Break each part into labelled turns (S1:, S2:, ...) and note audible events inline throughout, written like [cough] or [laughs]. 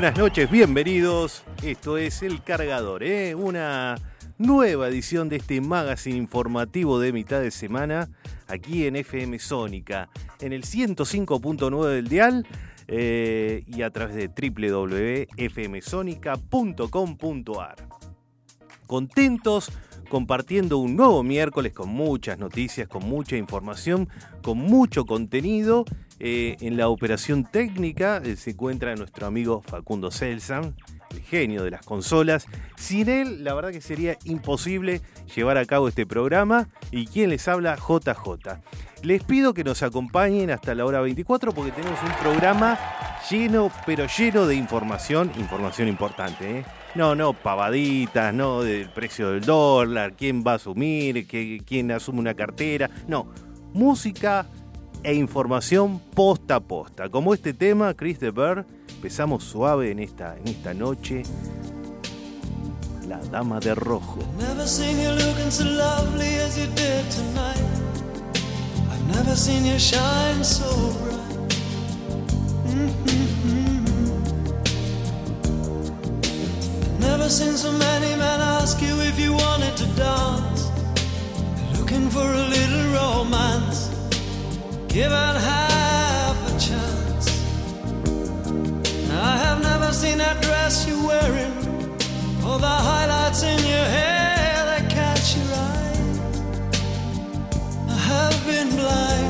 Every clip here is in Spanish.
S1: Buenas noches, bienvenidos. Esto es El Cargador, ¿eh? una nueva edición de este magazine informativo de mitad de semana aquí en FM Sónica, en el 105.9 del dial eh, y a través de www.fmsonica.com.ar. Contentos compartiendo un nuevo miércoles con muchas noticias, con mucha información, con mucho contenido. Eh, en la operación técnica eh, se encuentra nuestro amigo Facundo Selsan, el genio de las consolas. Sin él, la verdad que sería imposible llevar a cabo este programa. Y quien les habla, JJ. Les pido que nos acompañen hasta la hora 24 porque tenemos un programa lleno, pero lleno de información, información importante. ¿eh? No, no, pavaditas, no del precio del dólar, quién va a asumir, quién asume una cartera. No, música e información posta a posta. Como este tema, Chris de Burr, empezamos suave en esta, en esta noche. La Dama de Rojo.
S2: Never seen you shine so bright. Mm-hmm. Never seen so many men ask you if you wanted to dance. Looking for a little romance. Give it half a chance. I have never seen that dress you're wearing, or the highlights in your hair that catch your eye. I have been blind,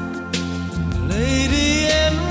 S2: Lady in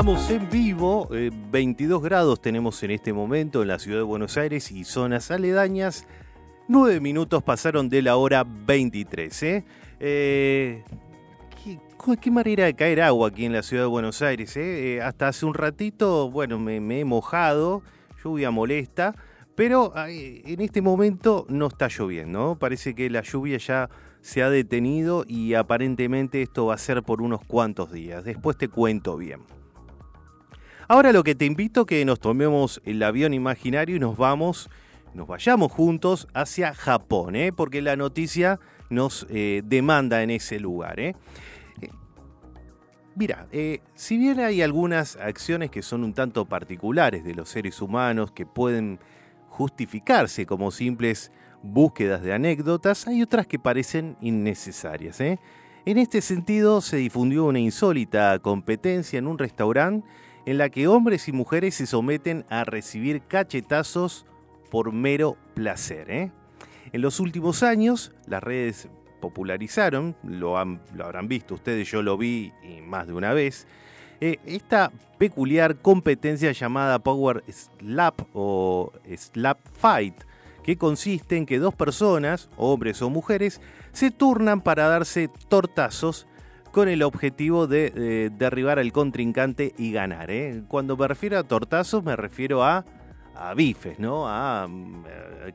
S1: Estamos en vivo, 22 eh, grados tenemos en este momento en la ciudad de Buenos Aires y zonas aledañas. 9 minutos pasaron de la hora 23. ¿eh? Eh, ¿qué, manera de caer agua aquí en la ciudad de Buenos Aires? hasta hace un ratito, bueno, me, me, he mojado, lluvia molesta, pero en este momento no está lloviendo. ¿no? Parece que la lluvia ya se ha detenido y aparentemente esto va a ser por unos cuantos días. Después te cuento bien. Ahora lo que te invito es que nos tomemos el avión imaginario y nos vamos, nos vayamos juntos hacia Japón, ¿eh? porque la noticia nos eh, demanda en ese lugar. ¿eh? Mira, si bien hay algunas acciones que son un tanto particulares de los seres humanos que pueden justificarse como simples búsquedas de anécdotas, hay otras que parecen innecesarias. En este sentido, se difundió una insólita competencia en un restaurante en la que hombres y mujeres se someten a recibir cachetazos por mero placer. ¿eh? En los últimos años, las redes popularizaron, lo, habrán visto ustedes, yo lo vi más de una vez, eh, esta peculiar competencia llamada Power Slap o Slap Fight, que consiste en que dos personas, hombres o mujeres, se turnan para darse tortazos con el objetivo de derribar al contrincante y ganar. ¿eh? Cuando me refiero a tortazos me refiero a, a bifes, ¿no? A, mm,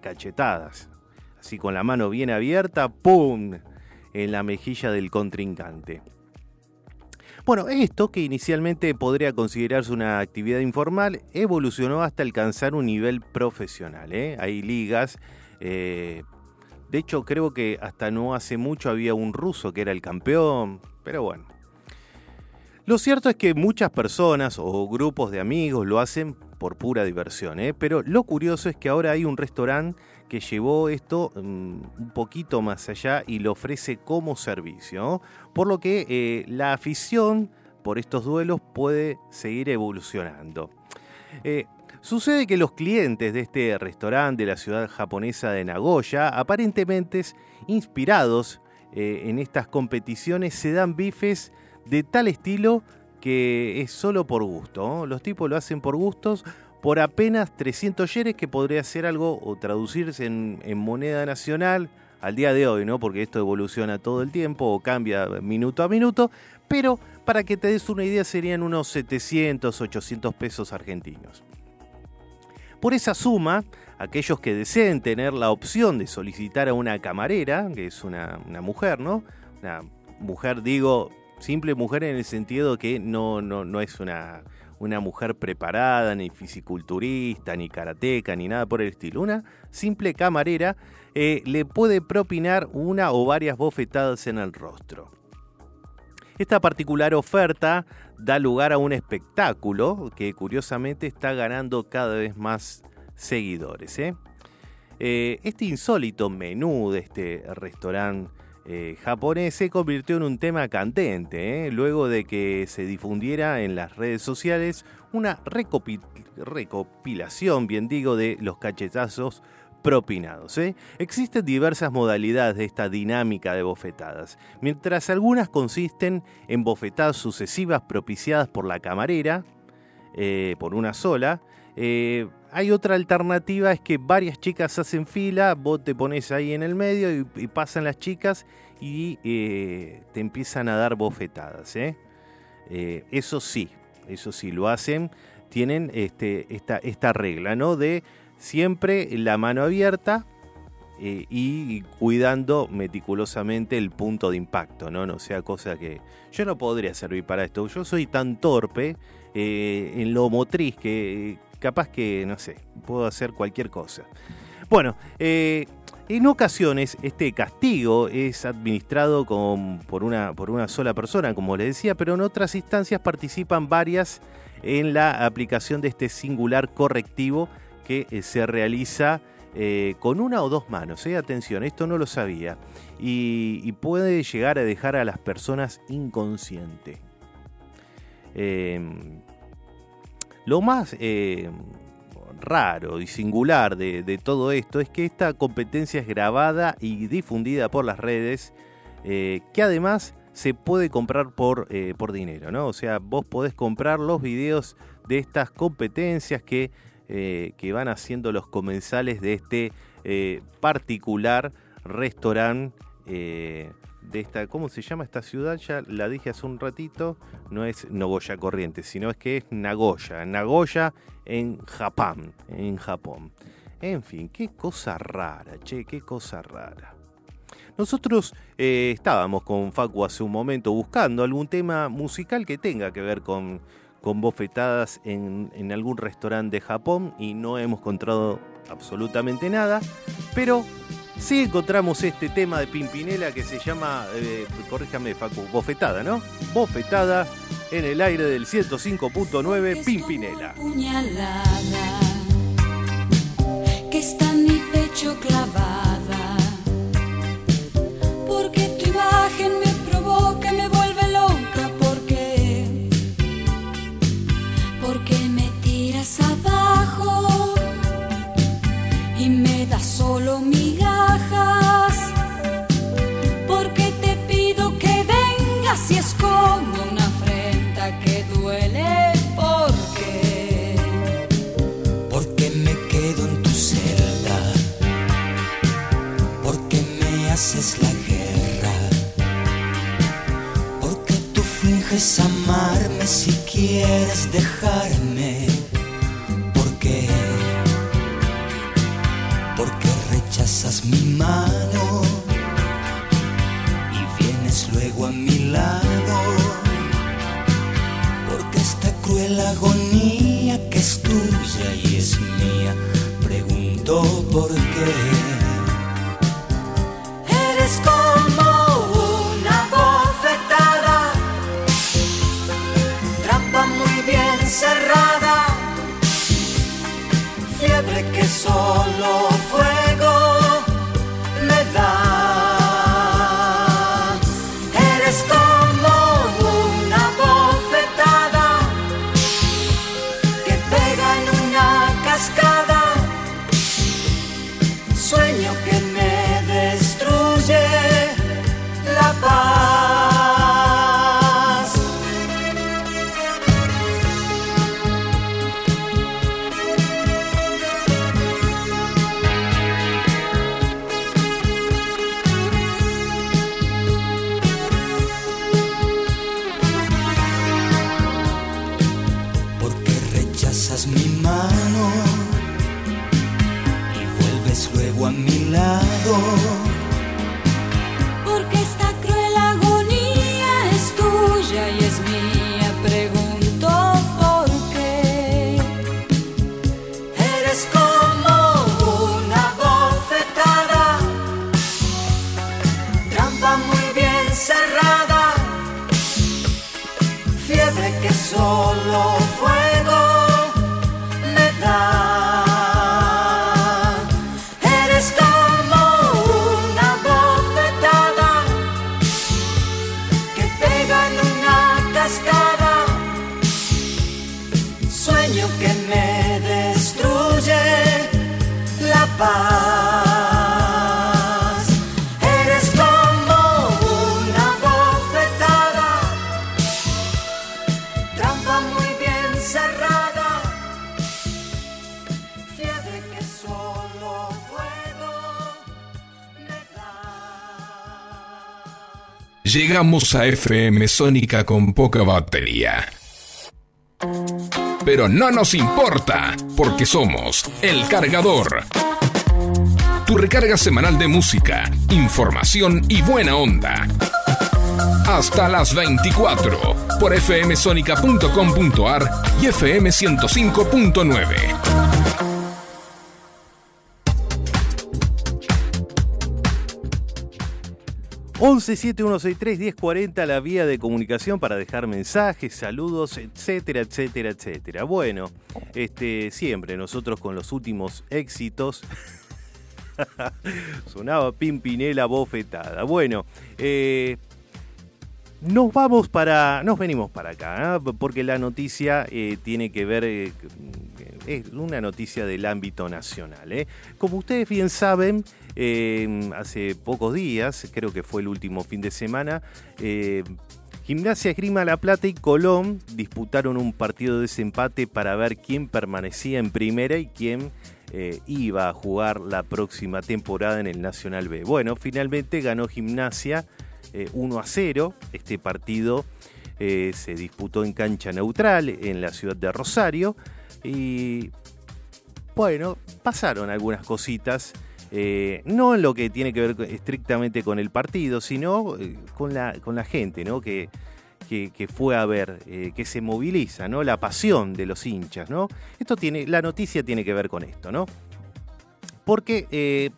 S1: cachetadas. Así con la mano bien abierta, ¡pum! en la mejilla del contrincante. Bueno, esto que inicialmente podría considerarse una actividad informal, evolucionó hasta alcanzar un nivel profesional. ¿eh? Hay ligas, eh, de hecho creo que hasta no hace mucho había un ruso que era el campeón, pero bueno. Lo cierto es que muchas personas o grupos de amigos lo hacen por pura diversión, ¿eh? pero lo curioso es que ahora hay un restaurante que llevó esto mm, un poquito más allá y lo ofrece como servicio, por lo que eh, la afición por estos duelos puede seguir evolucionando. Eh, sucede que los clientes de este restaurante de la ciudad japonesa de Nagoya, aparentemente inspirados eh, en estas competiciones se dan bifes de tal estilo que es solo por gusto. Los tipos lo hacen por gustos, por apenas 300 yenes, que podría ser algo o traducirse en, moneda nacional al día de hoy, ¿no? Porque esto evoluciona todo el tiempo o cambia minuto a minuto, pero para que te des una idea serían unos 700, 800 pesos argentinos. Por esa suma, aquellos que deseen tener la opción de solicitar a una camarera, que es una, mujer, ¿no? Una mujer, digo, simple mujer en el sentido que no, no, es una, una mujer preparada, ni fisiculturista, ni karateca, ni nada por el estilo. Una simple camarera eh, le puede propinar una o varias bofetadas en el rostro. Esta particular oferta da lugar a un espectáculo que curiosamente está ganando cada vez más seguidores. ¿eh? Eh, este insólito menú de este restaurante eh, japonés se convirtió en un tema candente, luego de que se difundiera en las redes sociales una recopilación, bien digo, de los cachetazos propinados. Existen diversas modalidades de esta dinámica de bofetadas, mientras algunas consisten en bofetadas sucesivas propiciadas por la camarera, por una sola, hay otra alternativa, es que varias chicas hacen fila, vos te pones ahí en el medio y, pasan las chicas y eh, te empiezan a dar bofetadas. ¿eh? eso sí, eso sí, lo hacen, tienen este, esta, regla, ¿no? De siempre la mano abierta, y cuidando meticulosamente el punto de impacto, ¿no? No sea cosa que yo no podría servir para esto. Yo soy tan torpe en lo motriz que capaz que, no sé, puedo hacer cualquier cosa. Bueno, eh, En ocasiones este castigo es administrado por, una, por una sola persona, como les decía, pero en otras instancias participan varias en la aplicación de este singular correctivo que eh, se realiza eh, con una o dos manos. Atención, esto no lo sabía. Y, puede llegar a dejar a las personas inconscientes. Em, lo más raro y singular de, todo esto es que esta competencia es grabada y difundida por las redes, eh, que además se puede comprar por, eh, por dinero, ¿no? O sea, vos podés comprar los videos de estas competencias que, eh, que van haciendo los comensales de este particular restaurante de esta, ¿cómo se llama esta ciudad? Ya la dije hace un ratito, no es Nogoya Corrientes, sino es que es Nagoya, Nagoya en Japón, en Japón. En fin, qué cosa rara, che, qué cosa rara. Nosotros eh, estábamos con Facu hace un momento buscando algún tema musical que tenga que ver con, con bofetadas en, en algún restaurante de Japón y no hemos encontrado absolutamente nada, pero Sí encontramos este tema de Pimpinela que se llama, eh, corríjame Facu, bofetada, ¿no? Bofetada en el aire del 105.9 Pimpinela.
S3: Que está en mi pecho clavada.
S4: Finges amarme si quieres dejarme.
S3: fiebre que solo fue
S5: llegamos a FM Sónica con poca batería. Pero no nos importa, porque somos El Cargador. Tu recarga semanal de música, información y buena onda. Hasta las 24 por fmsonica.com.ar y fm105.9.
S1: 1171631040 la vía de comunicación para dejar mensajes, saludos, etcétera, etcétera, etcétera. Bueno, este siempre nosotros con los últimos éxitos [laughs] sonaba Pimpinela bofetada. Bueno, eh, nos vamos para. Nos venimos para acá, ¿eh? porque la noticia eh, tiene que ver. Es una noticia del ámbito nacional. Como ustedes bien saben, hace pocos días, creo que fue el último fin de semana, Gimnasia Esgrima La Plata y Colón disputaron un partido de desempate para ver quién permanecía en primera y quién iba a jugar la próxima temporada en el Nacional B. Bueno, finalmente ganó Gimnasia 1 eh, a 0. Este partido eh, se disputó en cancha neutral en la ciudad de Rosario. Y bueno, pasaron algunas cositas. Eh, no en lo que tiene que ver estrictamente con el partido, sino con, la, con la gente, ¿no? Que, que, fue a ver, que se moviliza, ¿no? La pasión de los hinchas, ¿no? Esto tiene, la noticia tiene que ver con esto, ¿no? Porque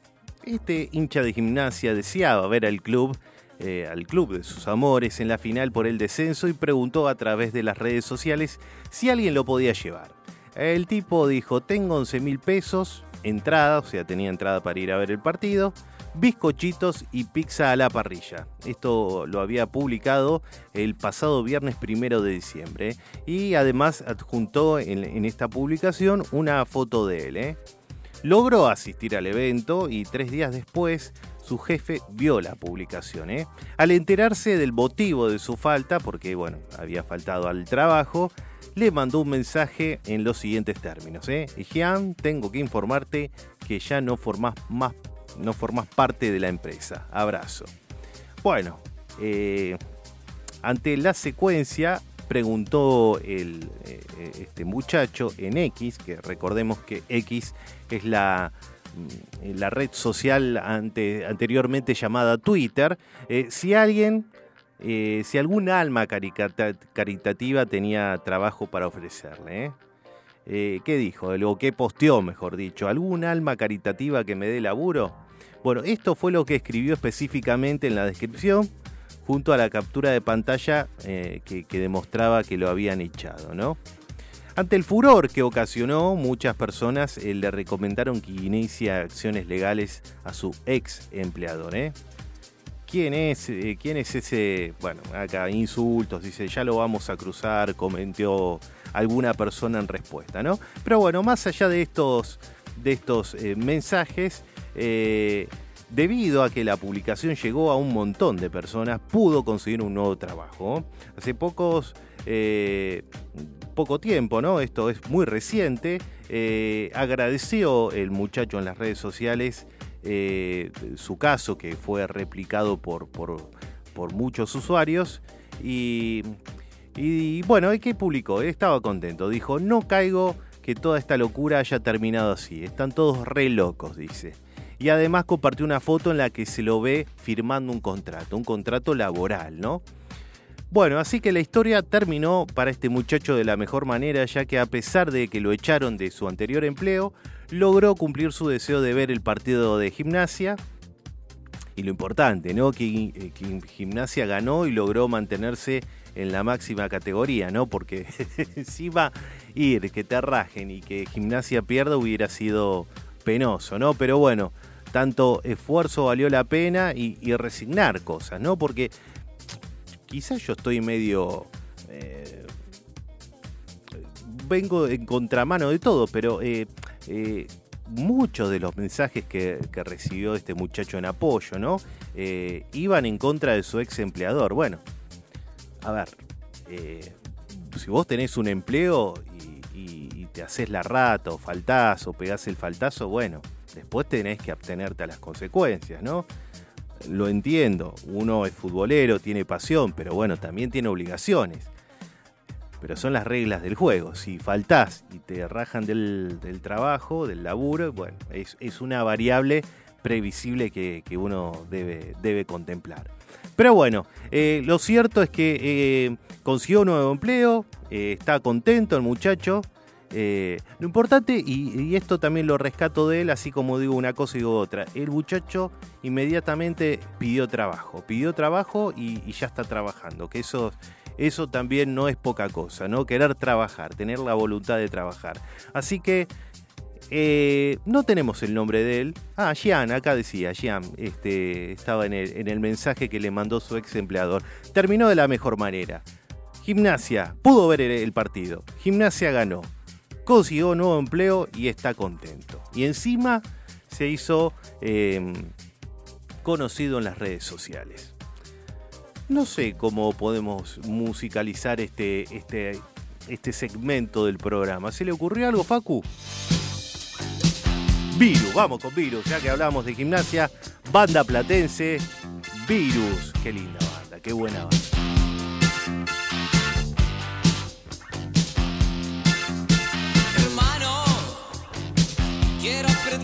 S1: este hincha de gimnasia deseaba ver al club eh, al club de sus amores en la final por el descenso y preguntó a través de las redes sociales si alguien lo podía llevar. El tipo dijo, tengo 11 mil pesos, entrada, o sea, tenía entrada para ir a ver el partido, bizcochitos y pizza a la parrilla. Esto lo había publicado el pasado viernes primero de diciembre y además adjuntó en, esta publicación una foto de él. ¿eh? Logró asistir al evento y tres días después su jefe vio la publicación. ¿eh? Al enterarse del motivo de su falta, porque bueno, había faltado al trabajo, le mandó un mensaje en los siguientes términos. ¿eh? Jean, tengo que informarte que ya no formas, más, no formas parte de la empresa. Abrazo. Bueno, eh, ante la secuencia, preguntó el, eh, este muchacho en X, que recordemos que X es la la red social anteriormente llamada Twitter, eh, si alguien, eh, si algún alma caritativa tenía trabajo para ofrecerle. ¿eh? ¿Qué dijo? O qué posteó, mejor dicho. ¿Algún alma caritativa que me dé laburo? Bueno, esto fue lo que escribió específicamente en la descripción, junto a la captura de pantalla que, demostraba que lo habían echado, ¿no? Ante el furor que ocasionó, muchas personas eh, le recomendaron que inicie acciones legales a su ex empleador. ¿eh? ¿Quién es, eh, ¿Quién es ese? Bueno, acá insultos, dice, ya lo vamos a cruzar, comentó alguna persona en respuesta, ¿no? Pero bueno, más allá de estos, de estos mensajes, debido a que la publicación llegó a un montón de personas, pudo conseguir un nuevo trabajo. Hace pocos poco tiempo, ¿no? Esto es muy reciente. Eh, agradeció el muchacho en las redes sociales eh, su caso, que fue replicado por, por, muchos usuarios. Y, y bueno, ¿qué publicó? Estaba contento. Dijo, no caigo que toda esta locura haya terminado así. Están todos re locos, dice. Y además compartió una foto en la que se lo ve firmando un contrato, un contrato laboral, ¿no? Bueno, así que la historia terminó para este muchacho de la mejor manera, ya que a pesar de que lo echaron de su anterior empleo, logró cumplir su deseo de ver el partido de gimnasia. Y lo importante, ¿no? Que, eh, gimnasia ganó y logró mantenerse en la máxima categoría, ¿no? Porque [laughs] si va a ir, que te rajen y que gimnasia pierda hubiera sido penoso, ¿no? Pero bueno, tanto esfuerzo valió la pena y, y resignar cosas, ¿no? Porque quizás yo estoy medio... Eh, vengo en contramano de todo, pero eh, eh, muchos de los mensajes que, recibió este muchacho en apoyo, ¿no? iban en contra de su ex empleador. Bueno, a ver, si vos tenés un empleo y, y, te haces la rata o faltás o pegás el faltazo, bueno, después tenés que abstenerte a las consecuencias, ¿no? lo entiendo, uno es futbolero, tiene pasión, pero bueno, también tiene obligaciones. Pero son las reglas del juego. Si faltás y te rajan del, trabajo, del laburo, bueno, es, una variable previsible que, uno debe, debe, contemplar. Pero bueno, eh, lo cierto es que eh, consiguió un nuevo empleo, eh, está contento el muchacho, lo importante, y, esto también lo rescato de él, así como digo una cosa y digo otra, el muchacho inmediatamente pidió trabajo, pidió trabajo y, ya está trabajando, que eso, eso también no es poca cosa, ¿no? Querer trabajar, tener la voluntad de trabajar. Así que eh, no tenemos el nombre de él. Ah, Gian, acá decía, Gian, este, estaba en el, en el mensaje que le mandó su ex empleador. Terminó de la mejor manera. Gimnasia, pudo ver el partido. Gimnasia ganó consiguió nuevo empleo y está contento. Y encima se hizo em, conocido en las redes sociales. No sé cómo podemos musicalizar este, este, este segmento del programa. ¿Se le ocurrió algo, Facu? Virus, vamos con Virus, ya que hablamos de gimnasia, banda platense, Virus, qué linda banda, qué buena banda.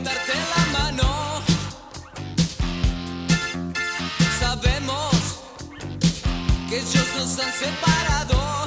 S6: darte la mano. Ellos nos han separado.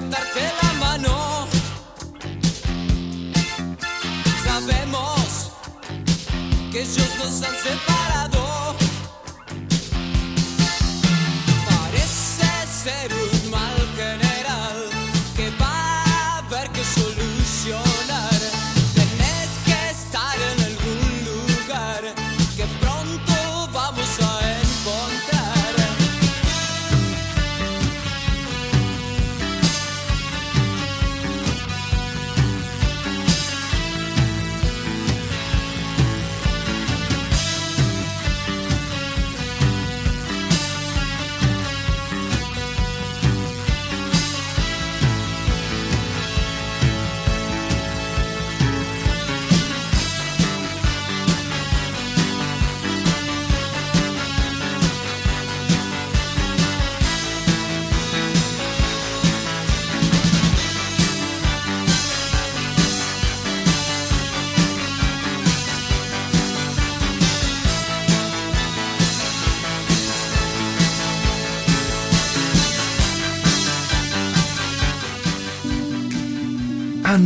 S6: La mano. Sabemos que ellos nos han separado. Parece ser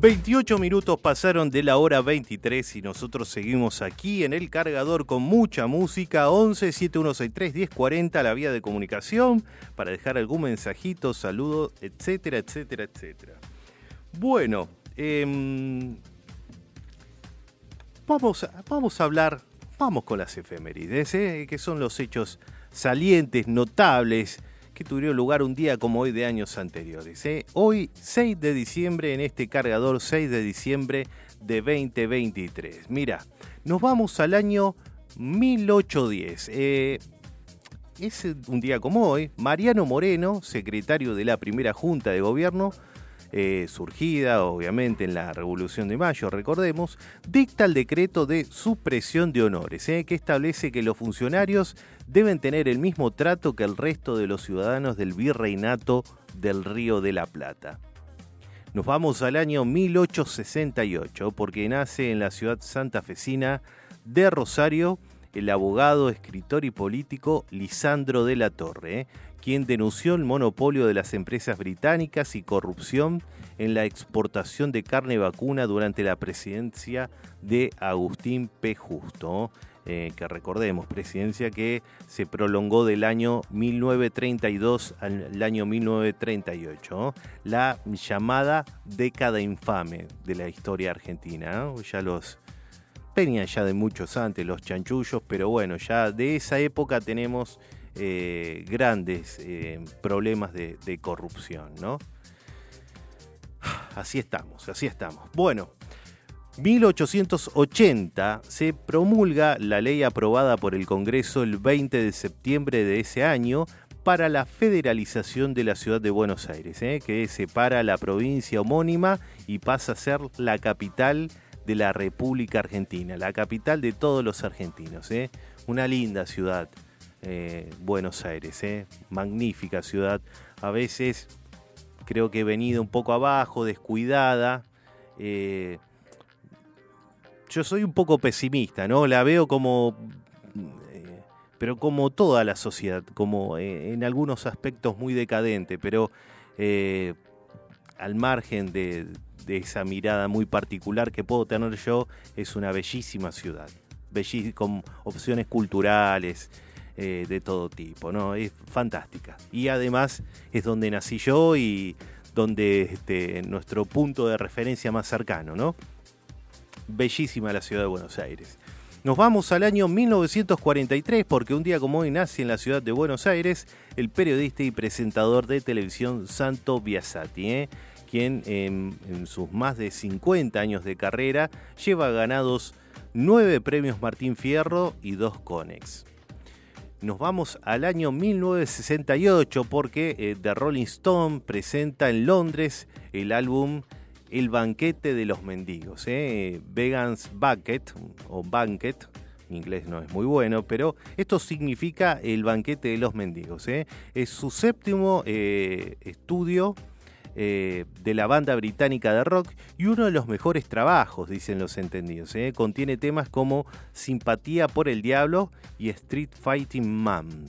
S1: 28 minutos pasaron de la hora 23 y nosotros seguimos aquí en el cargador con mucha música. 11 7163 1040, la vía de comunicación, para dejar algún mensajito, saludo, etcétera, etcétera, etcétera. Bueno, em, vamos, vamos a hablar, vamos con las efemérides, ¿eh? que son los hechos salientes, notables que tuvieron lugar un día como hoy de años anteriores. ¿eh? Hoy, 6 de diciembre, en este cargador 6 de diciembre de 2023. Mira, nos vamos al año 1810. Eh, es un día como hoy, Mariano Moreno, secretario de la primera Junta de Gobierno, eh, surgida obviamente en la Revolución de Mayo, recordemos, dicta el decreto de supresión de honores, eh, que establece que los funcionarios deben tener el mismo trato que el resto de los ciudadanos del virreinato del Río de la Plata. Nos vamos al año 1868, porque nace en la ciudad santafesina de Rosario el abogado, escritor y político Lisandro de la Torre, eh, quien denunció el monopolio de las empresas británicas y corrupción en la exportación de carne vacuna durante la presidencia de Agustín P. Justo. Eh, que recordemos, presidencia que se prolongó del año 1932 al año 1938, la llamada década infame de la historia argentina. Ya los venían ya de muchos antes los chanchullos, pero bueno, ya de esa época tenemos eh, grandes eh, problemas de, corrupción, ¿no? Así estamos, así estamos. Bueno, 1880 se promulga la ley aprobada por el Congreso el 20 de septiembre de ese año para la federalización de la ciudad de Buenos Aires, ¿eh? que separa la provincia homónima y pasa a ser la capital de la República Argentina, la capital de todos los argentinos. Una linda ciudad, eh, Buenos Aires, ¿eh? magnífica ciudad. A veces creo que he venido un poco abajo, descuidada. Eh, yo soy un poco pesimista, ¿no? La veo como, eh, pero como toda la sociedad, como en algunos aspectos muy decadente, pero al margen de, esa mirada muy particular que puedo tener yo, es una bellísima ciudad, bellis con opciones culturales. Eh, de todo tipo, ¿no? Es fantástica. Y además es donde nací yo y donde este, nuestro punto de referencia más cercano, ¿no? bellísima la ciudad de Buenos Aires. Nos vamos al año 1943 porque un día como hoy nace en la ciudad de Buenos Aires el periodista y presentador de televisión Santo Biasati, ¿eh? quien en, en, sus más de 50 años de carrera lleva ganados 9 premios Martín Fierro y 2 Conex. Nos vamos al año 1968 porque eh, The Rolling Stone presenta en Londres el álbum el banquete de los mendigos. ¿eh? Vegans Bucket o Banquet, en inglés no es muy bueno, pero esto significa el banquete de los mendigos. ¿eh? Es su séptimo eh, estudio eh, de la banda británica de rock y uno de los mejores trabajos, dicen los entendidos. ¿eh? Contiene temas como Simpatía por el Diablo y Street Fighting Man.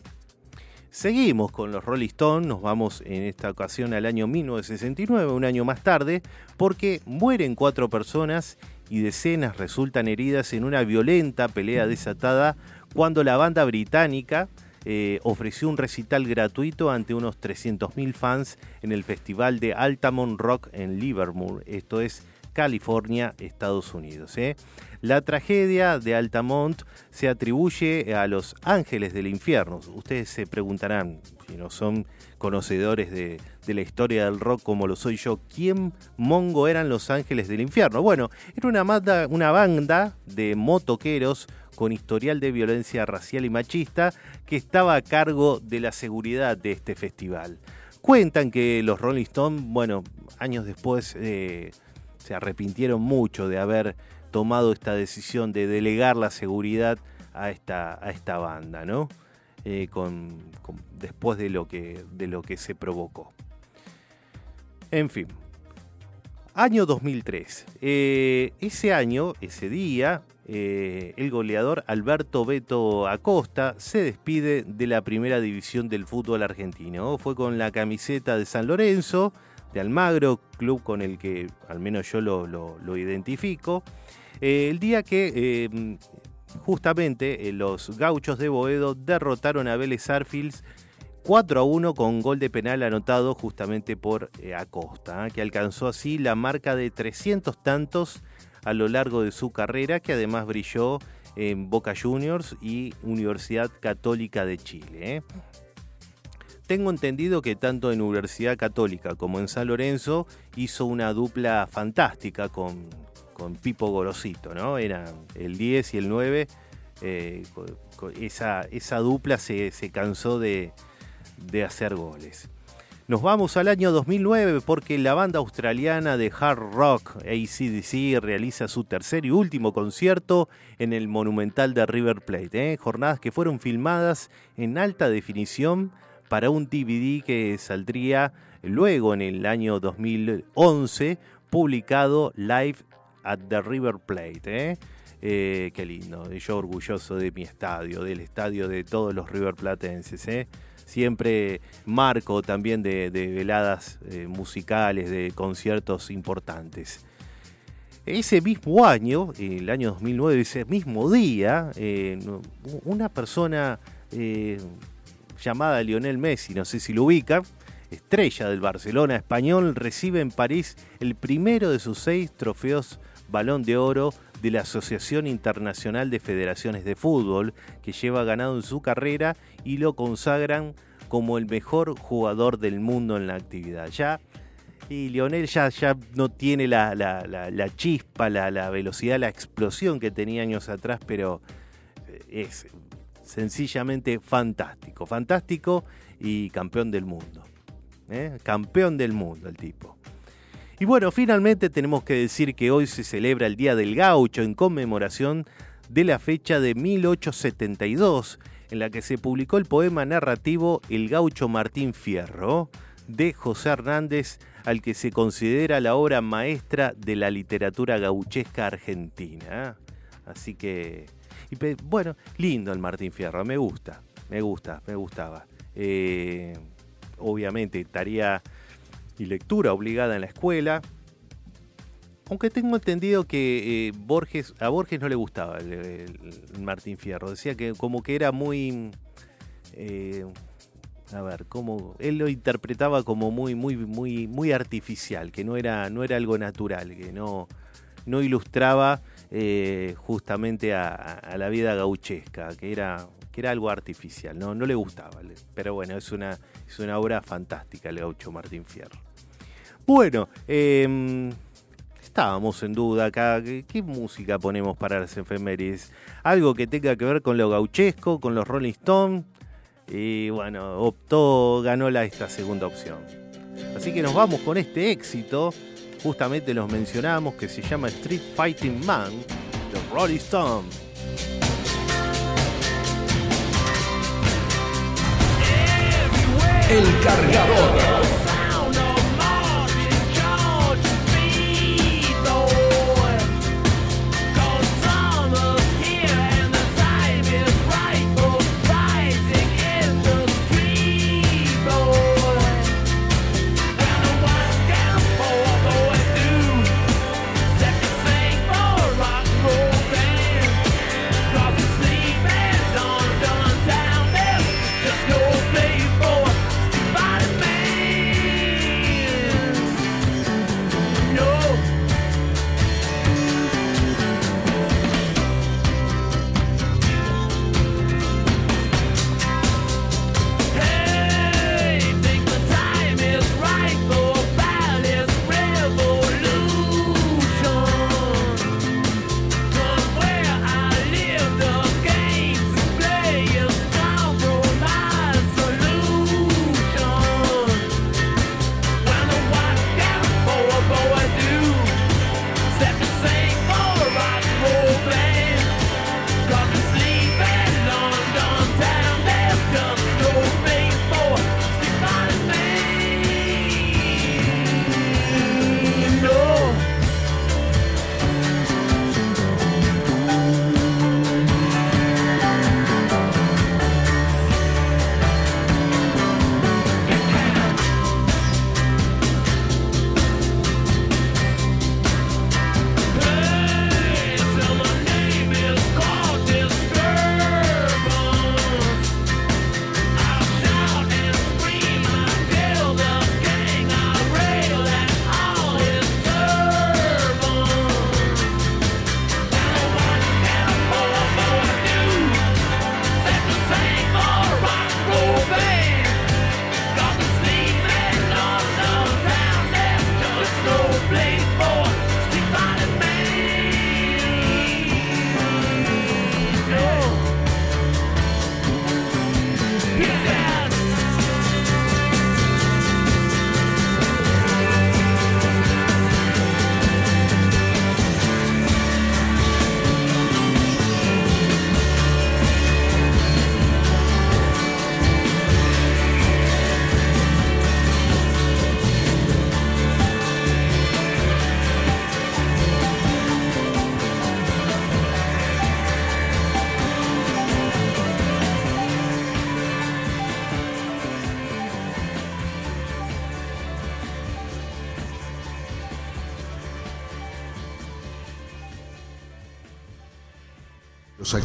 S1: Seguimos con los Rolling Stones, nos vamos en esta ocasión al año 1969, un año más tarde, porque mueren cuatro personas y decenas resultan heridas en una violenta pelea desatada cuando la banda británica eh, ofreció un recital gratuito ante unos 300.000 fans en el festival de Altamont Rock en Livermore, esto es California, Estados Unidos. ¿eh? La tragedia de Altamont se atribuye a los ángeles del infierno. Ustedes se preguntarán, si no son conocedores de, de, la historia del rock como lo soy yo, ¿quién mongo eran los ángeles del infierno? Bueno, era una una banda de motoqueros con historial de violencia racial y machista que estaba a cargo de la seguridad de este festival. Cuentan que los Rolling Stones, bueno, años después eh, se arrepintieron mucho de haber tomado esta decisión de delegar la seguridad a esta, a esta banda, ¿no? Eh, con, después de lo, que, de lo que se provocó. En fin. Año 2003. Eh, ese año, ese día, eh, el goleador Alberto Beto Acosta se despide de la primera división del fútbol argentino. Fue con la camiseta de San Lorenzo de Almagro, club con el que al menos yo lo, identifico. Eh, el día que eh, justamente los gauchos de Boedo derrotaron a Vélez Arfields 4 a 1 con gol de penal anotado justamente por Acosta, que alcanzó así la marca de 300 tantos a lo largo de su carrera, que además brilló en Boca Juniors y Universidad Católica de Chile. ¿eh? Tengo entendido que tanto en Universidad Católica como en San Lorenzo hizo una dupla fantástica con, con Pipo Gorosito, ¿no? Era el 10 y el 9. eh, esa, esa dupla se, se cansó de, de hacer goles. Nos vamos al año 2009 porque la banda australiana de hard rock ACDC realiza su tercer y último concierto en el Monumental de River Plate. ¿eh? Jornadas que fueron filmadas en alta definición para un DVD que saldría luego en el año 2011, publicado live at the River Plate. ¿eh? Eh, qué lindo, yo orgulloso de mi estadio, del estadio de todos los River Platenses. Siempre marco también de, veladas eh, musicales, de conciertos importantes. Ese mismo año, el año 2009, ese mismo día, eh, una persona eh, llamada Lionel Messi, no sé si lo ubica, estrella del Barcelona español, recibe en París el primero de sus seis trofeos Balón de Oro de la Asociación Internacional de Federaciones de Fútbol, que lleva ganado en su carrera y lo consagran como el mejor jugador del mundo en la actividad. Ya y Lionel ya, ya no tiene la, la- chispa, la, la velocidad, la explosión que tenía años atrás, pero eh, es sencillamente fantástico. Fantástico y campeón del mundo. ¿eh? Campeón del mundo el tipo. Y bueno, finalmente tenemos que decir que hoy se celebra el Día del Gaucho en conmemoración de la fecha de 1872, en la que se publicó el poema narrativo El Gaucho Martín Fierro, de José Hernández, al que se considera la obra maestra de la literatura gauchesca argentina. Así que, y bueno, lindo el Martín Fierro, me gusta, me gusta, me gustaba. Eh, obviamente, tarea y lectura obligada en la escuela. Aunque tengo entendido que eh, Borges, a Borges no le gustaba el, Martín Fierro. Decía que como que era muy... eh, a ver, como él lo interpretaba como muy, muy, muy, muy artificial, que no era, no era algo natural, que no, no ilustraba eh, justamente a, a- la vida gauchesca, que era, que era algo artificial, no, no le gustaba. Pero bueno, es una, es una obra fantástica el gaucho Martín Fierro. Bueno, eh, estábamos en duda acá, ¿qué, qué música ponemos para las efemérides? Algo que tenga que ver con lo gauchesco, con los Rolling Stones. Y bueno, optó, ganó la, esta segunda opción. Así que nos vamos con este éxito, justamente los mencionamos, que se llama Street Fighting Man, los Rolling Stones.
S5: El cargador.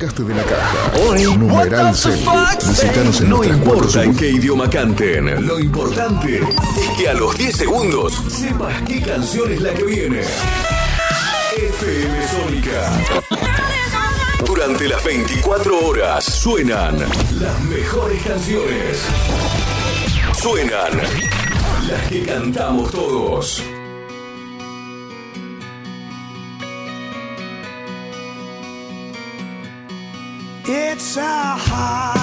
S6: Sacaste de la caja. Numeral Cel. Visítanos en
S5: No importa en qué idioma canten, lo importante es que a los 10 segundos sepas qué canción es la que viene. FM Sónica. Durante las 24 horas suenan las mejores canciones. Suenan las que cantamos todos.
S3: It's a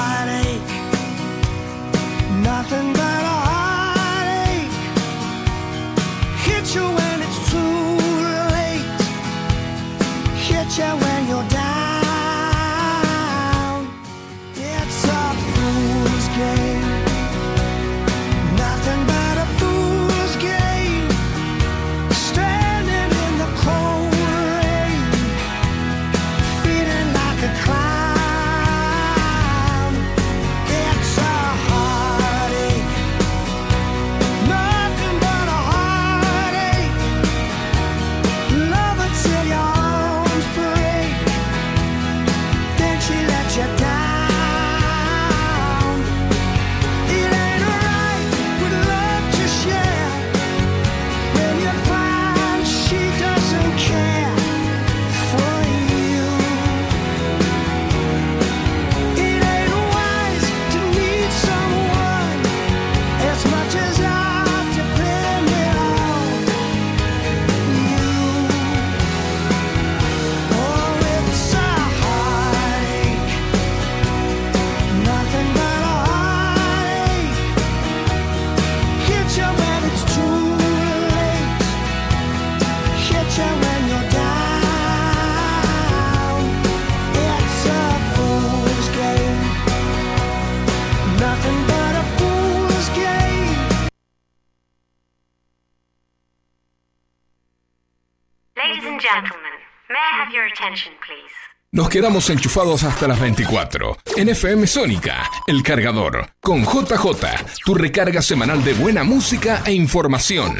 S5: Nos quedamos enchufados hasta las 24. En FM Sónica, El Cargador, con JJ, tu recarga semanal de buena música e información.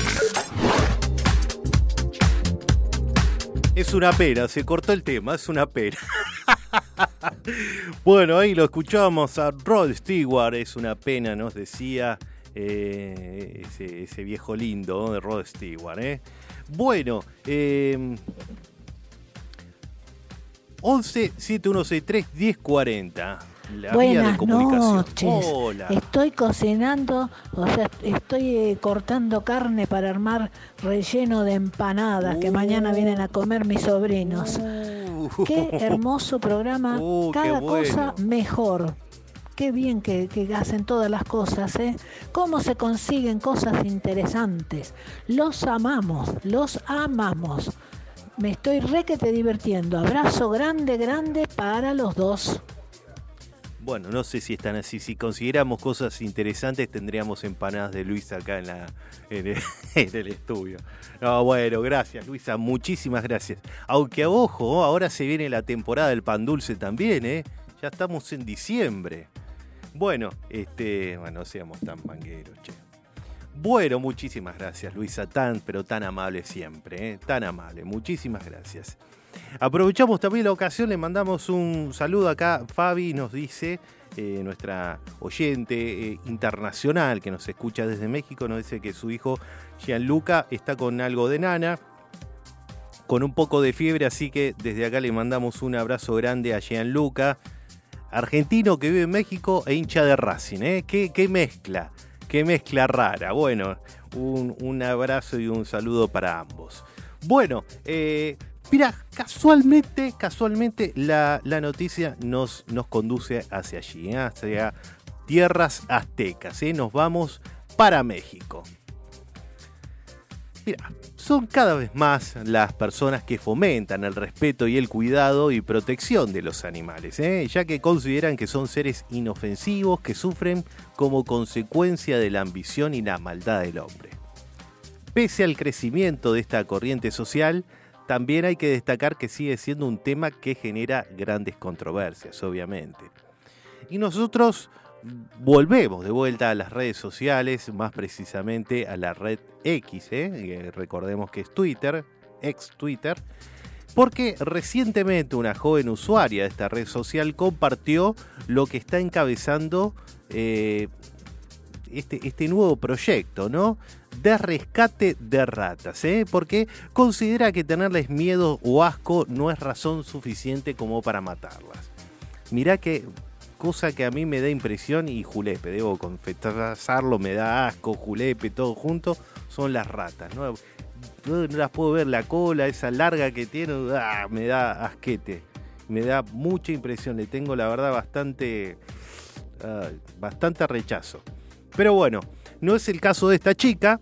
S1: Es una pena, se cortó el tema, es una pena. [laughs] bueno, ahí lo escuchamos a Rod Stewart, es una pena, nos decía eh, ese, viejo lindo de Rod Stewart. ¿eh? Bueno, eh, 11 7163 1040. La vía de
S7: Buenas
S1: comunicación.
S7: noches.
S1: Hola.
S7: Estoy cocinando, o sea, estoy eh, cortando carne para armar relleno de empanadas que mañana vienen a comer mis sobrinos. Qué hermoso programa, [laughs]
S1: Uh,
S7: cada
S1: bueno.
S7: cosa mejor. Qué bien que, que hacen todas las cosas, ¿eh? Cómo se consiguen cosas interesantes. Los amamos, los amamos. Me estoy re que te divirtiendo. Abrazo grande, grande para los dos.
S1: Bueno, no sé si están así. Si consideramos cosas interesantes, tendríamos empanadas de Luisa acá en, la, en, el, [laughs] estudio. No, bueno, gracias, Luisa. Muchísimas gracias. Aunque, ojo, ahora se viene la temporada del pan dulce también, ¿eh? Ya estamos en diciembre. Bueno, este, bueno, no seamos tan mangueros, che. Bueno, muchísimas gracias, Luisa. Tan, pero tan amable siempre, ¿eh? Tan amable. Muchísimas gracias. Aprovechamos también la ocasión, le mandamos un saludo acá. Fabi nos dice, eh, nuestra oyente eh, internacional que nos escucha desde México, nos dice que su hijo Gianluca está con algo de nana, con un poco de fiebre, así que desde acá le mandamos un abrazo grande a Gianluca, argentino que vive en México e hincha de Racing. ¿eh? ¿Qué, qué mezcla, qué mezcla rara. Bueno, un, un abrazo y un saludo para ambos. Bueno, eh, mira, casualmente, casualmente la, la noticia nos, nos conduce hacia allí, ¿eh? hacia tierras aztecas. ¿eh? Nos vamos para México. Mira, son cada vez más las personas que fomentan el respeto y el cuidado y protección de los animales, ¿eh? ya que consideran que son seres inofensivos que sufren como consecuencia de la ambición y la maldad del hombre. Pese al crecimiento de esta corriente social, también hay que destacar que sigue siendo un tema que genera grandes controversias, obviamente. Y nosotros volvemos de vuelta a las redes sociales, más precisamente a la red X, ¿eh? recordemos que es Twitter, ex Twitter, Porque recientemente una joven usuaria de esta red social compartió lo que está encabezando eh, este, este nuevo proyecto, ¿no? De rescate de ratas, ¿eh? Porque considera que tenerles miedo o asco no es razón suficiente como para matarlas. Mirá que cosa que a mí me da impresión y julepe, debo confesarlo, me da asco, julepe, todo junto, son las ratas, ¿no? Las puedo ver la cola, esa larga que tiene, ¡ah! me da asquete, me da mucha impresión, le tengo la verdad bastante, ah, bastante rechazo. Pero bueno, no es el caso de esta chica.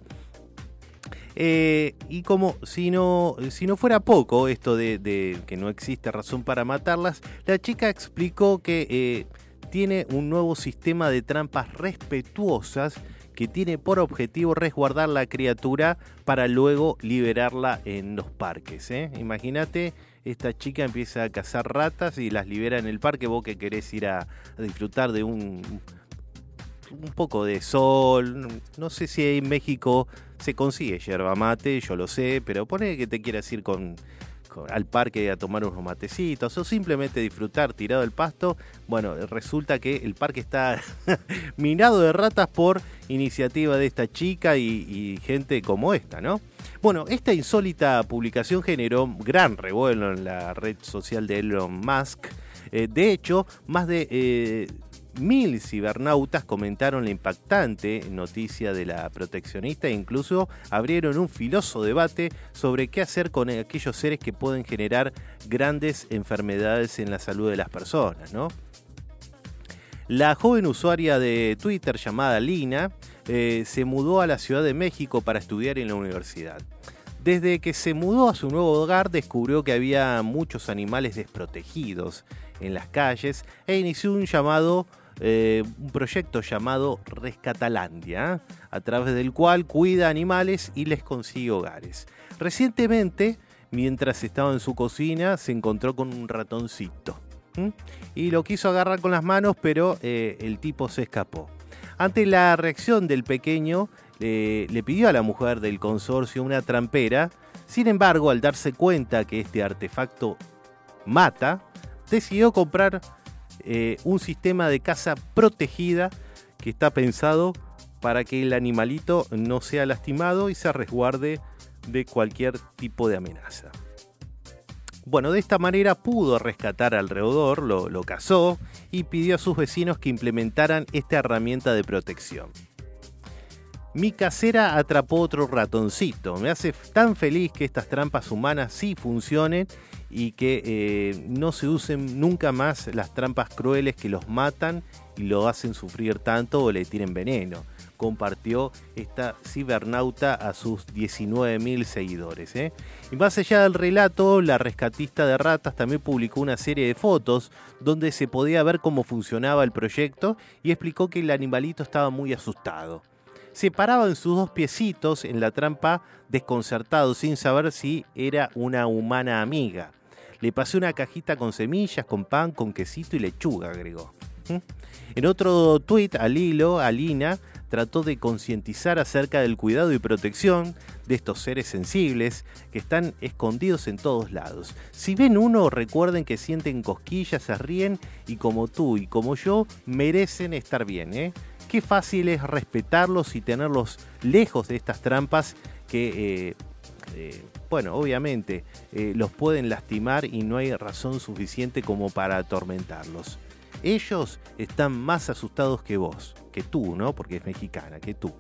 S1: Eh, y como si no, si no fuera poco esto de, de que no existe razón para matarlas, la chica explicó que eh, tiene un nuevo sistema de trampas respetuosas que tiene por objetivo resguardar la criatura para luego liberarla en los parques. ¿eh? Imagínate, esta chica empieza a cazar ratas y las libera en el parque, vos que querés ir a, a disfrutar de un, un poco de sol. No sé si en México se consigue yerba mate, yo lo sé, pero pone que te quieras ir con, con- al parque a tomar unos matecitos o simplemente disfrutar tirado el pasto. Bueno, resulta que el parque está [laughs] minado de ratas por iniciativa de esta chica y, y gente como esta, ¿no? Bueno, esta insólita publicación generó gran revuelo en la red social de Elon Musk. Eh, de hecho, más de eh, mil cibernautas comentaron la impactante noticia de la proteccionista e incluso abrieron un filoso debate sobre qué hacer con aquellos seres que pueden generar grandes enfermedades en la salud de las personas. La joven usuaria de Twitter llamada Lina eh, se mudó a la Ciudad de México para estudiar en la universidad. Desde que se mudó a su nuevo hogar descubrió que había muchos animales desprotegidos en las calles e inició un llamado, eh, un proyecto llamado Rescatalandia, a través del cual cuida animales y les consigue hogares. Recientemente, mientras estaba en su cocina, se encontró con un ratoncito. Y lo quiso agarrar con las manos, pero eh, el tipo se escapó. Ante la reacción del pequeño, eh, le pidió a la mujer del consorcio una trampera. Sin embargo, al darse cuenta que este artefacto mata, decidió comprar eh, un sistema de caza protegida que está pensado para que el animalito no sea lastimado y se resguarde de cualquier tipo de amenaza. Bueno, de esta manera pudo rescatar al roedor, lo, lo cazó y pidió a sus vecinos que implementaran esta herramienta de protección. Mi casera atrapó otro ratoncito. Me hace tan feliz que estas trampas humanas sí funcionen y que eh, no se usen nunca más las trampas crueles que los matan y lo hacen sufrir tanto o le tiren veneno. Compartió esta cibernauta a sus 19.000 seguidores. ¿eh? Y más allá del relato, la rescatista de ratas también publicó una serie de fotos donde se podía ver cómo funcionaba el proyecto y explicó que el animalito estaba muy asustado se paraba en sus dos piecitos en la trampa desconcertado sin saber si era una humana amiga. Le pasé una cajita con semillas, con pan, con quesito y lechuga, agregó. ¿Mm? En otro tuit al hilo, Alina trató de concientizar acerca del cuidado y protección de estos seres sensibles que están escondidos en todos lados. Si ven uno, recuerden que sienten cosquillas, se ríen y como tú y como yo merecen estar bien, ¿eh? Qué fácil es respetarlos y tenerlos lejos de estas trampas que, eh, eh, bueno, obviamente eh, los pueden lastimar y no hay razón suficiente como para atormentarlos. Ellos están más asustados que vos, que tú, ¿no? Porque es mexicana, que tú.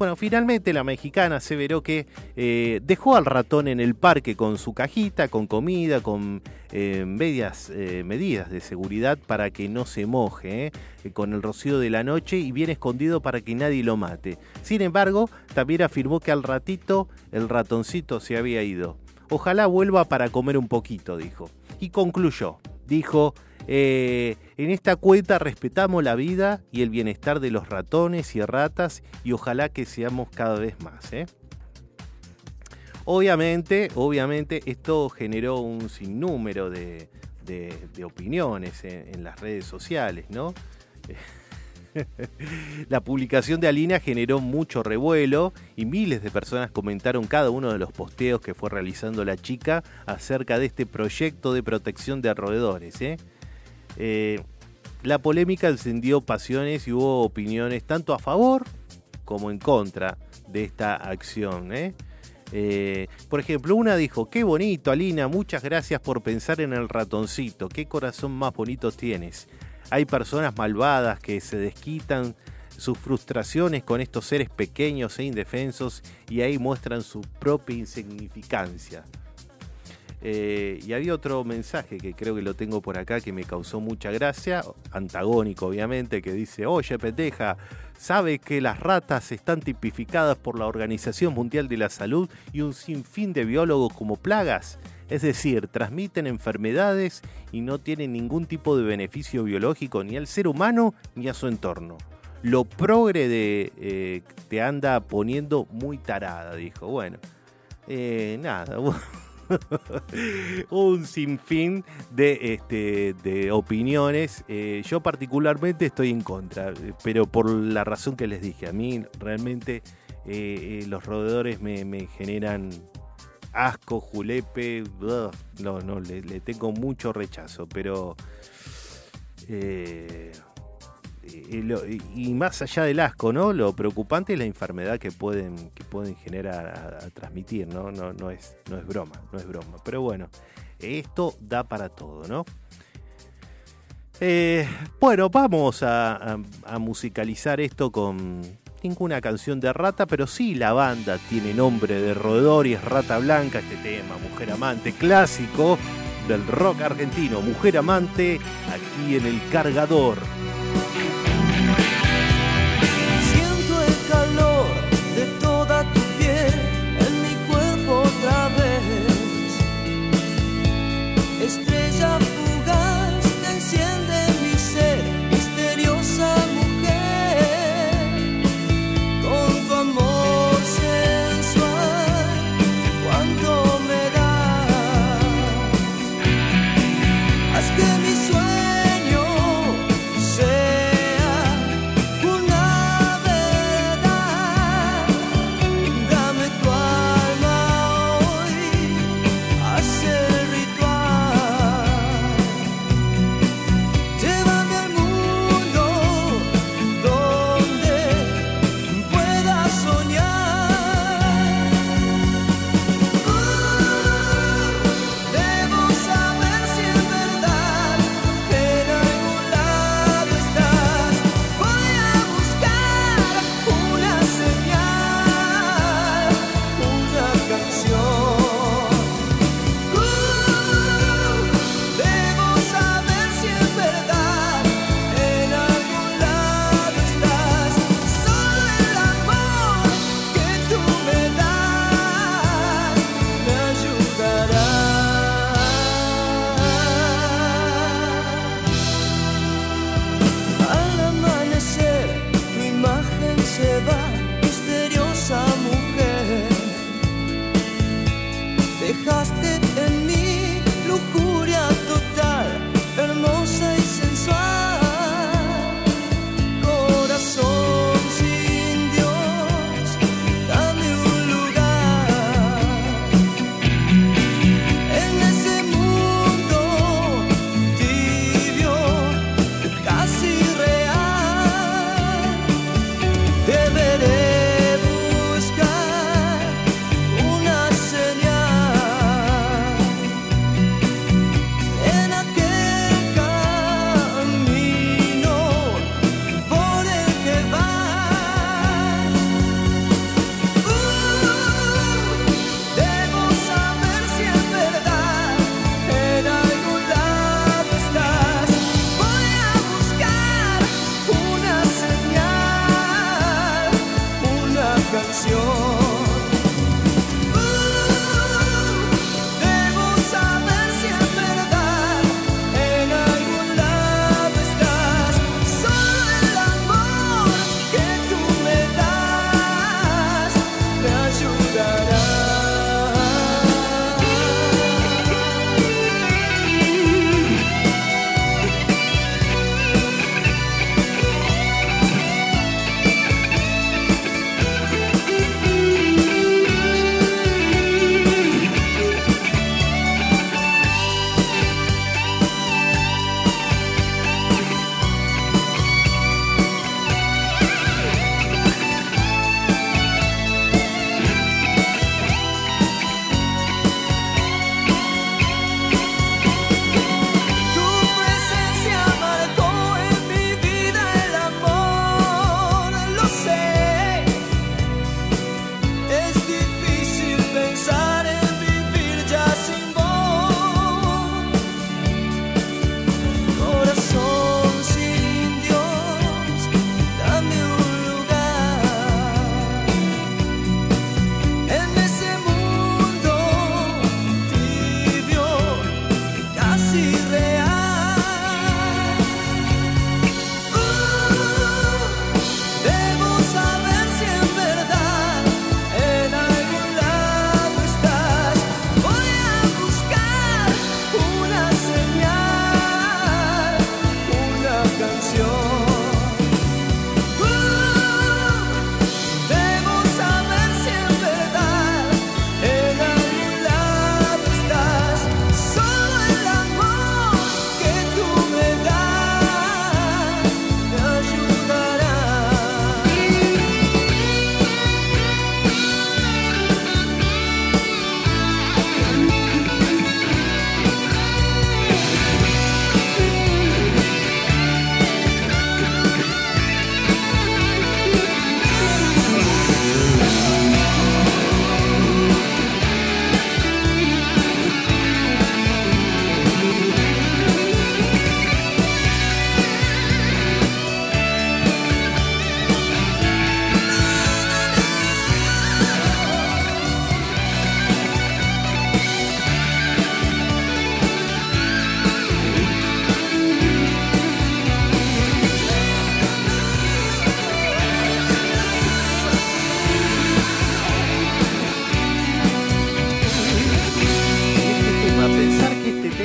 S1: Bueno, finalmente la mexicana aseveró que eh, dejó al ratón en el parque con su cajita, con comida, con eh, medias, eh, medidas de seguridad para que no se moje, con el rocío de la noche y bien escondido para que nadie lo mate. Sin embargo, también afirmó que al ratito el ratoncito se había ido. Ojalá vuelva para comer un poquito, dijo. Y concluyó, dijo, en esta cuenta respetamos la vida y el bienestar de los ratones y ratas y ojalá que seamos cada vez más. ¿eh? Obviamente, obviamente esto generó un sinnúmero de, de- opiniones en, en las redes sociales, ¿no? [laughs] La publicación de Alina generó mucho revuelo y miles de personas comentaron cada uno de los posteos que fue realizando la chica acerca de este proyecto de protección de roedores. ¿eh? Eh, la polémica encendió pasiones y hubo opiniones tanto a favor como en contra de esta acción. ¿eh? Eh, por ejemplo, una dijo, qué bonito, Alina, muchas gracias por pensar en el ratoncito, qué corazón más bonito tienes. Hay personas malvadas que se desquitan sus frustraciones con estos seres pequeños e indefensos y ahí muestran su propia insignificancia. Eh, y había otro mensaje que creo que lo tengo por acá que me causó mucha gracia, antagónico obviamente, que dice, oye pendeja, ¿sabe que las ratas están tipificadas por la Organización Mundial de la Salud y un sinfín de biólogos como plagas? Es decir, transmiten enfermedades y no tienen ningún tipo de beneficio biológico ni al ser humano ni a su entorno. Lo progre de, eh, te anda poniendo muy tarada, dijo. Bueno, eh, nada. [laughs] [laughs] un sinfín de, este, de opiniones. Eh, yo particularmente estoy en contra, pero por la razón que les dije, a mí realmente eh, eh, los roedores me, generan asco, julepe, no, no, le, le tengo mucho rechazo, pero... eh, y, más allá del asco, ¿no? Lo preocupante es la enfermedad que pueden, que pueden generar a, transmitir, ¿no? No, es, no es broma, no es broma. Pero bueno, esto da para todo, ¿no? Eh, bueno, vamos a, a- a musicalizar esto con ninguna canción de rata, pero sí la banda tiene nombre de roedor y es Rata Blanca, este tema, Mujer Amante, clásico del rock argentino, Mujer Amante, aquí en el cargador.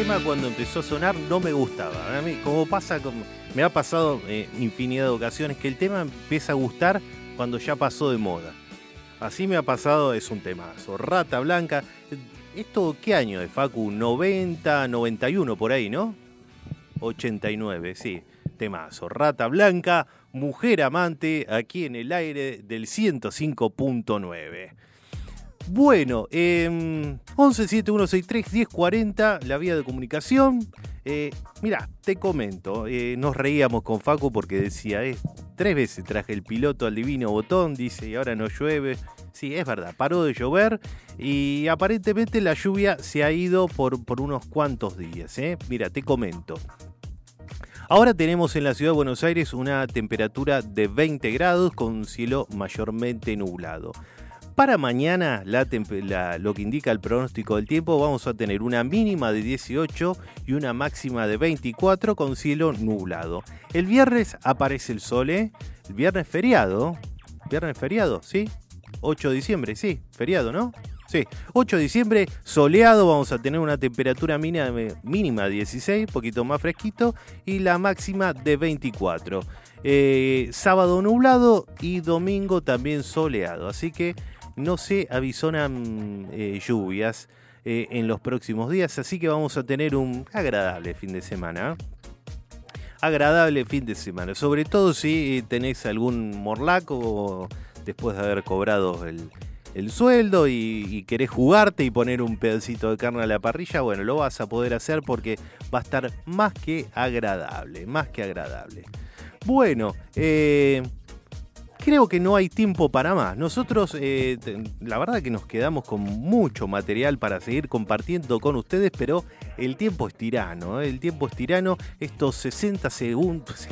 S1: Tema cuando empezó a sonar no me gustaba. A mí, como pasa, me ha pasado eh, infinidad de ocasiones que el tema empieza a gustar cuando ya pasó de moda. Así me ha pasado, es un temazo. Rata Blanca. ¿Esto qué año es, Facu? 90, 91 por ahí, ¿no? 89, sí. Temazo. Rata Blanca, mujer amante, aquí en el aire del 105.9. Bueno, eh, 1171631040, la vía de comunicación. Eh, mira, te comento, eh, nos reíamos con Facu porque decía, eh, tres veces traje el piloto al divino botón, dice, y ahora no llueve. Sí, es verdad, paró de llover y aparentemente la lluvia se ha ido por, por unos cuantos días. ¿eh? Mira, te comento. Ahora tenemos en la ciudad de Buenos Aires una temperatura de 20 grados con cielo mayormente nublado. Para mañana, lo que indica el pronóstico del tiempo, vamos a tener una mínima de 18 y una máxima de 24 con cielo nublado. El viernes aparece el sol, ¿eh? El viernes feriado. ¿Viernes feriado? ¿Sí? 8 de diciembre, sí, feriado, ¿no? Sí, 8 de diciembre, soleado, vamos a tener una temperatura mínima, mínima de 16, poquito más fresquito, y la máxima de 24. Eh, sábado nublado y domingo también soleado, así que no se avisonan eh, lluvias eh, en los próximos días, así que vamos a tener un agradable fin de semana. ¿eh? Agradable fin de semana, sobre todo si tenés algún morlaco después de haber cobrado el, el sueldo y, y querés jugarte y poner un pedacito de carne a la parrilla, bueno, lo vas a poder hacer porque va a estar más que agradable, más que agradable. Bueno, eh, creo que no hay tiempo para más. Nosotros, eh, la verdad que nos quedamos con mucho material para seguir compartiendo con ustedes, pero el tiempo es tirano, ¿eh? el tiempo es tirano. Estos 60 segundos,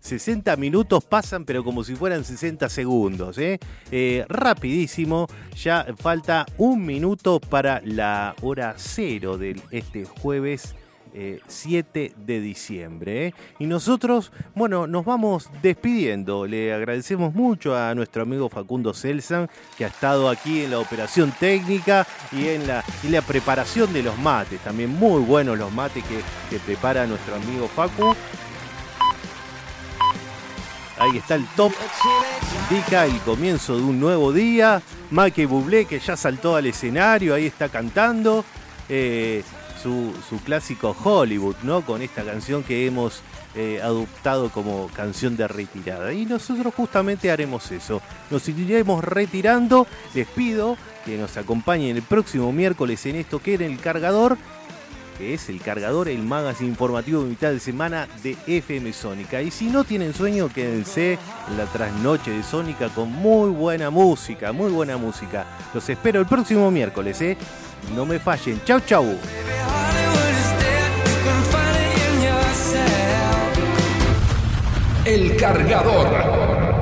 S1: 60 minutos pasan, pero como si fueran 60 segundos. Eh, rapidísimo, ya falta un minuto para la hora cero de este jueves eh, 7 de diciembre. ¿eh? Y nosotros, bueno, nos vamos despidiendo. Le agradecemos mucho a nuestro amigo Facundo Selsan, que ha estado aquí en la operación técnica y en la, la preparación de los mates. También muy buenos los mates que, que prepara nuestro amigo Facu. Ahí está el top. Indica el comienzo de un nuevo día. Mike Bublé que ya saltó al escenario, ahí está cantando. eh, su, su clásico Hollywood, ¿no? Con esta canción que hemos eh, adoptado como canción de retirada. Y nosotros justamente haremos eso. Nos iremos retirando. Les pido que nos acompañen el próximo miércoles en esto que era el cargador que es el cargador, el magazine informativo de mitad de semana de FM Sónica. Y si no tienen sueño, quédense en la trasnoche de Sónica con muy buena música, muy buena música. Los espero el próximo miércoles, ¿eh? No me fallen. Chau, chau.
S5: El cargador.